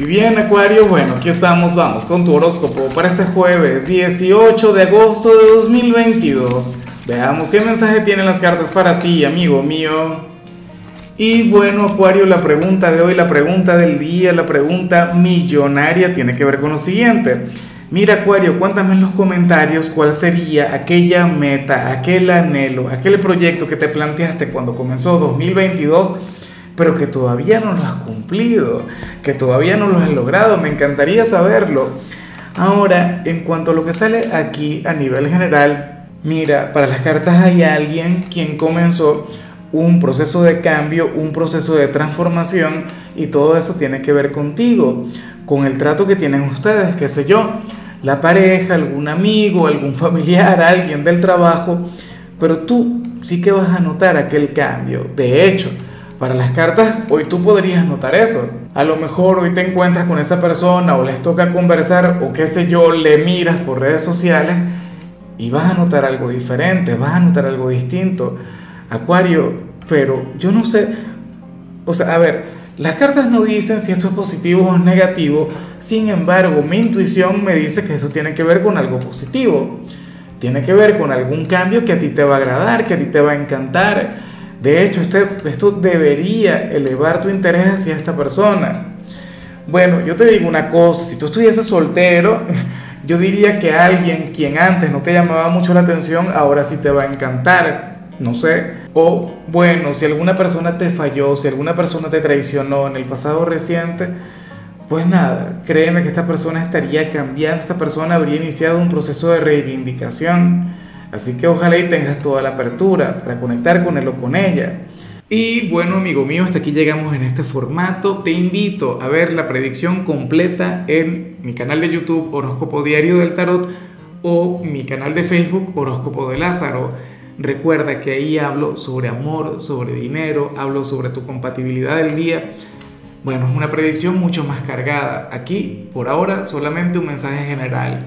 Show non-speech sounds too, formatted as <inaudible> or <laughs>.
Y bien, Acuario, bueno, aquí estamos, vamos con tu horóscopo para este jueves 18 de agosto de 2022. Veamos qué mensaje tienen las cartas para ti, amigo mío. Y bueno, Acuario, la pregunta de hoy, la pregunta del día, la pregunta millonaria tiene que ver con lo siguiente. Mira, Acuario, cuéntame en los comentarios cuál sería aquella meta, aquel anhelo, aquel proyecto que te planteaste cuando comenzó 2022 pero que todavía no lo has cumplido, que todavía no lo has logrado. Me encantaría saberlo. Ahora, en cuanto a lo que sale aquí a nivel general, mira, para las cartas hay alguien quien comenzó un proceso de cambio, un proceso de transformación y todo eso tiene que ver contigo, con el trato que tienen ustedes, qué sé yo, la pareja, algún amigo, algún familiar, <laughs> alguien del trabajo, pero tú sí que vas a notar aquel cambio. De hecho, para las cartas, hoy tú podrías notar eso. A lo mejor hoy te encuentras con esa persona o les toca conversar o qué sé yo, le miras por redes sociales y vas a notar algo diferente, vas a notar algo distinto. Acuario, pero yo no sé, o sea, a ver, las cartas no dicen si esto es positivo o negativo, sin embargo, mi intuición me dice que eso tiene que ver con algo positivo, tiene que ver con algún cambio que a ti te va a agradar, que a ti te va a encantar de hecho, esto debería elevar tu interés hacia esta persona. Bueno, yo te digo una cosa, si tú estuvieses soltero, <laughs> yo diría que alguien quien antes no te llamaba mucho la atención, ahora sí te va a encantar, no sé. O bueno, si alguna persona te falló, si alguna persona te traicionó en el pasado reciente, pues nada, créeme que esta persona estaría cambiando, esta persona habría iniciado un proceso de reivindicación Así que ojalá y tengas toda la apertura para conectar con él o con ella. Y bueno, amigo mío, hasta aquí llegamos en este formato. Te invito a ver la predicción completa en mi canal de YouTube Horóscopo Diario del Tarot o mi canal de Facebook Horóscopo de Lázaro. Recuerda que ahí hablo sobre amor, sobre dinero, hablo sobre tu compatibilidad del día. Bueno, es una predicción mucho más cargada. Aquí, por ahora, solamente un mensaje general